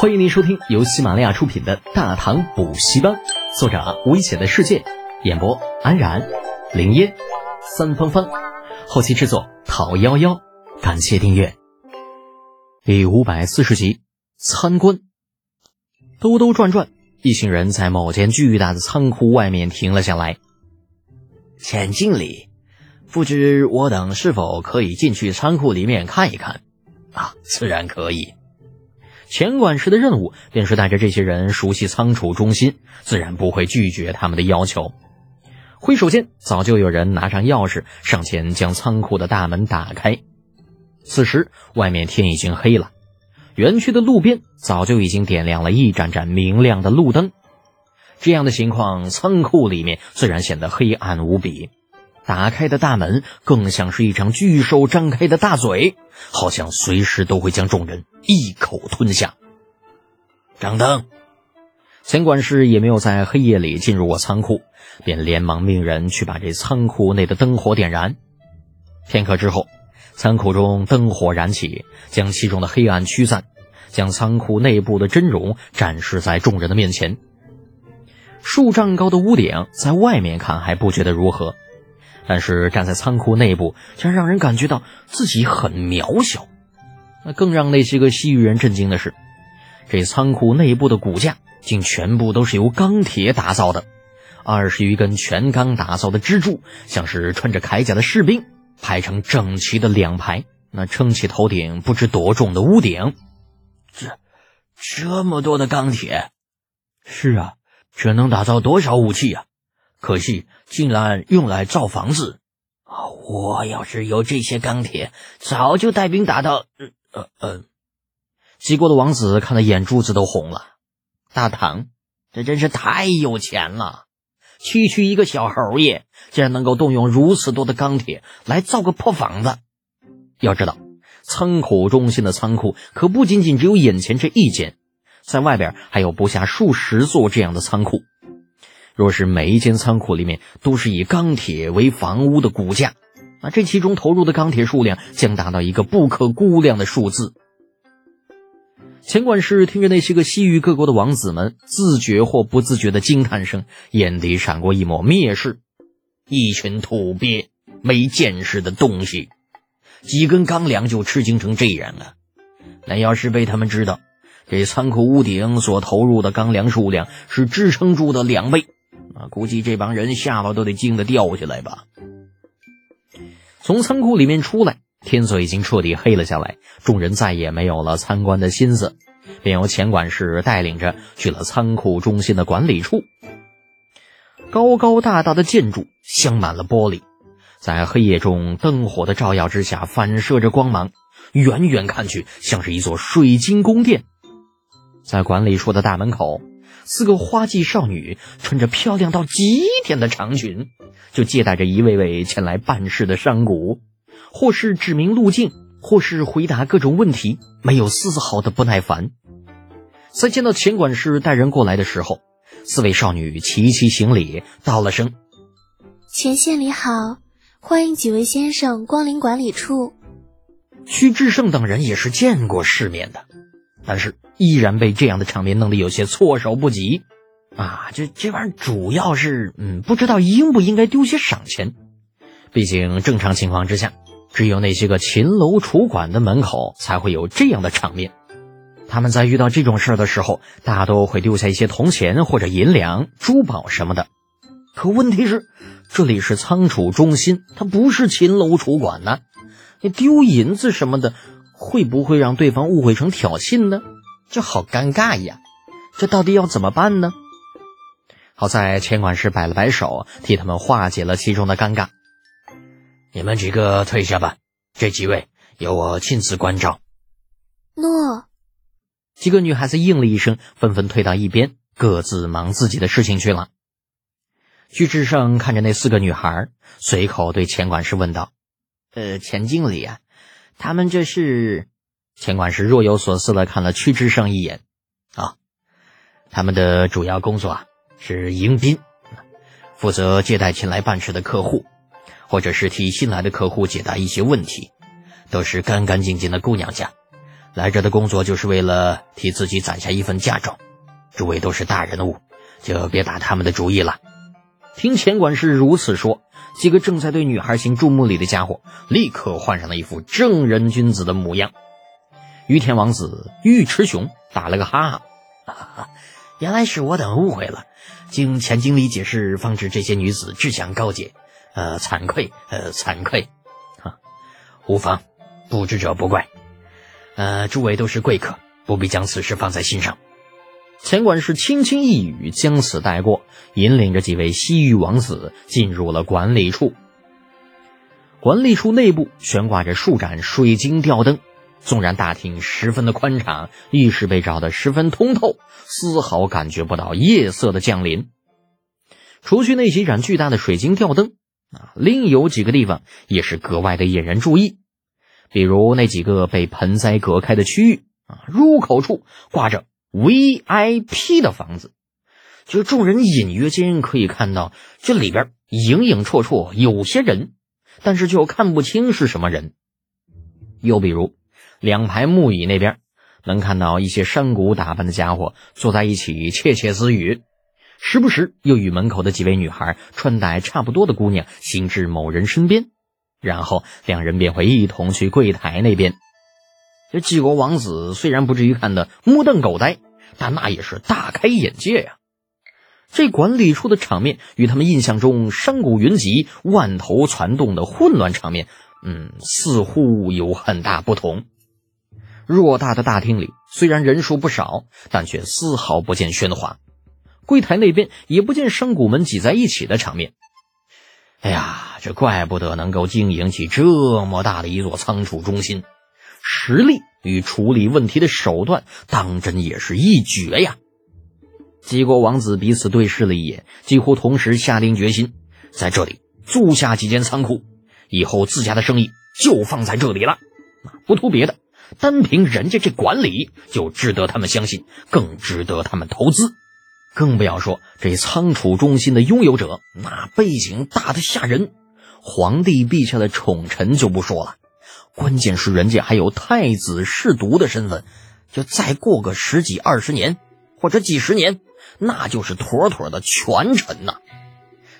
欢迎您收听由喜马拉雅出品的《大唐补习班》，作者危险的世界，演播安然、林烟、三芳芳，后期制作陶幺幺。感谢订阅。第五百四十集，参观。兜兜转转，一行人在某间巨大的仓库外面停了下来。钱经理，不知我等是否可以进去仓库里面看一看？啊，自然可以。钱管事的任务便是带着这些人熟悉仓储中心，自然不会拒绝他们的要求。挥手间，早就有人拿上钥匙上前将仓库的大门打开。此时，外面天已经黑了，园区的路边早就已经点亮了一盏盏明亮的路灯。这样的情况，仓库里面自然显得黑暗无比。打开的大门更像是一张巨兽张开的大嘴，好像随时都会将众人一口吞下。张灯，钱管事也没有在黑夜里进入过仓库，便连忙命人去把这仓库内的灯火点燃。片刻之后，仓库中灯火燃起，将其中的黑暗驱散，将仓库内部的真容展示在众人的面前。数丈高的屋顶，在外面看还不觉得如何。但是站在仓库内部，竟然让人感觉到自己很渺小。那更让那些个西域人震惊的是，这仓库内部的骨架竟全部都是由钢铁打造的，二十余根全钢打造的支柱，像是穿着铠甲的士兵，排成整齐的两排。那撑起头顶不知多重的屋顶，这这么多的钢铁，是啊，这能打造多少武器呀？可惜，竟然用来造房子。我要是有这些钢铁，早就带兵打到……嗯呃呃。齐国的王子看得眼珠子都红了。大唐，这真是太有钱了！区区一个小侯爷，竟然能够动用如此多的钢铁来造个破房子。要知道，仓库中心的仓库可不仅仅只有眼前这一间，在外边还有不下数十座这样的仓库。若是每一间仓库里面都是以钢铁为房屋的骨架，那这其中投入的钢铁数量将达到一个不可估量的数字。钱管事听着那些个西域各国的王子们自觉或不自觉的惊叹声，眼底闪过一抹蔑视：一群土鳖、没见识的东西，几根钢梁就吃惊成这样啊！那要是被他们知道，这仓库屋顶所投入的钢梁数量是支撑住的两倍。啊，估计这帮人下巴都得惊得掉下来吧。从仓库里面出来，天色已经彻底黑了下来，众人再也没有了参观的心思，便由钱管事带领着去了仓库中心的管理处。高高大大的建筑镶满了玻璃，在黑夜中灯火的照耀之下，反射着光芒，远远看去像是一座水晶宫殿。在管理处的大门口。四个花季少女穿着漂亮到极点的长裙，就接待着一位位前来办事的商贾，或是指明路径，或是回答各种问题，没有丝毫的不耐烦。在见到钱管事带人过来的时候，四位少女齐齐行礼，道了声：“钱县里好，欢迎几位先生光临管理处。”屈志胜等人也是见过世面的。但是依然被这样的场面弄得有些措手不及，啊，这这玩意儿主要是，嗯，不知道应不应该丢些赏钱。毕竟正常情况之下，只有那些个秦楼楚馆的门口才会有这样的场面。他们在遇到这种事儿的时候，大多会丢下一些铜钱或者银两、珠宝什么的。可问题是，这里是仓储中心，它不是秦楼楚馆呢，你丢银子什么的。会不会让对方误会成挑衅呢？这好尴尬呀！这到底要怎么办呢？好在钱管事摆了摆手，替他们化解了其中的尴尬。你们几个退下吧，这几位由我亲自关照。诺。几个女孩子应了一声，纷纷退到一边，各自忙自己的事情去了。徐志胜看着那四个女孩，随口对钱管事问道：“呃，钱经理啊。”他们这是，钱管事若有所思的看了屈之胜一眼，啊，他们的主要工作啊是迎宾，负责接待前来办事的客户，或者是替新来的客户解答一些问题，都是干干净净的姑娘家，来这的工作就是为了替自己攒下一份嫁妆。诸位都是大人物，就别打他们的主意了。听钱管事如此说，几个正在对女孩行注目礼的家伙立刻换上了一副正人君子的模样。于田王子尉迟雄打了个哈哈，原来是我等误会了，经钱经理解释，方知这些女子志向高洁。呃，惭愧，呃，惭愧。哈，无妨，不知者不怪。呃，诸位都是贵客，不必将此事放在心上。钱管事轻轻一语，将此带过，引领着几位西域王子进入了管理处。管理处内部悬挂着数盏水晶吊灯，纵然大厅十分的宽敞，浴室被照得十分通透，丝毫感觉不到夜色的降临。除去那几盏巨大的水晶吊灯，啊，另有几个地方也是格外的引人注意，比如那几个被盆栽隔开的区域，啊，入口处挂着。VIP 的房子，就众人隐约间可以看到，这里边影影绰绰有些人，但是就看不清是什么人。又比如两排木椅那边，能看到一些山谷打扮的家伙坐在一起窃窃私语，时不时又与门口的几位女孩穿戴差不多的姑娘行至某人身边，然后两人便会一同去柜台那边。这济国王子虽然不至于看得目瞪口呆，但那也是大开眼界呀。这管理处的场面与他们印象中山谷云集、万头攒动的混乱场面，嗯，似乎有很大不同。偌大的大厅里虽然人数不少，但却丝毫不见喧哗。柜台那边也不见山谷们挤在一起的场面。哎呀，这怪不得能够经营起这么大的一座仓储中心。实力与处理问题的手段，当真也是一绝呀！几国王子彼此对视了一眼，几乎同时下定决心，在这里租下几间仓库，以后自家的生意就放在这里了。不图别的，单凭人家这管理，就值得他们相信，更值得他们投资。更不要说这仓储中心的拥有者，那背景大的吓人，皇帝陛下的宠臣就不说了。关键是人家还有太子侍读的身份，就再过个十几二十年，或者几十年，那就是妥妥的权臣呐！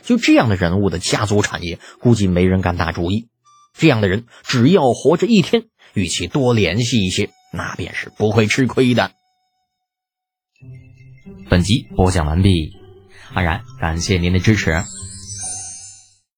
就这样的人物的家族产业，估计没人敢打主意。这样的人，只要活着一天，与其多联系一些，那便是不会吃亏的。本集播讲完毕，安然感谢您的支持。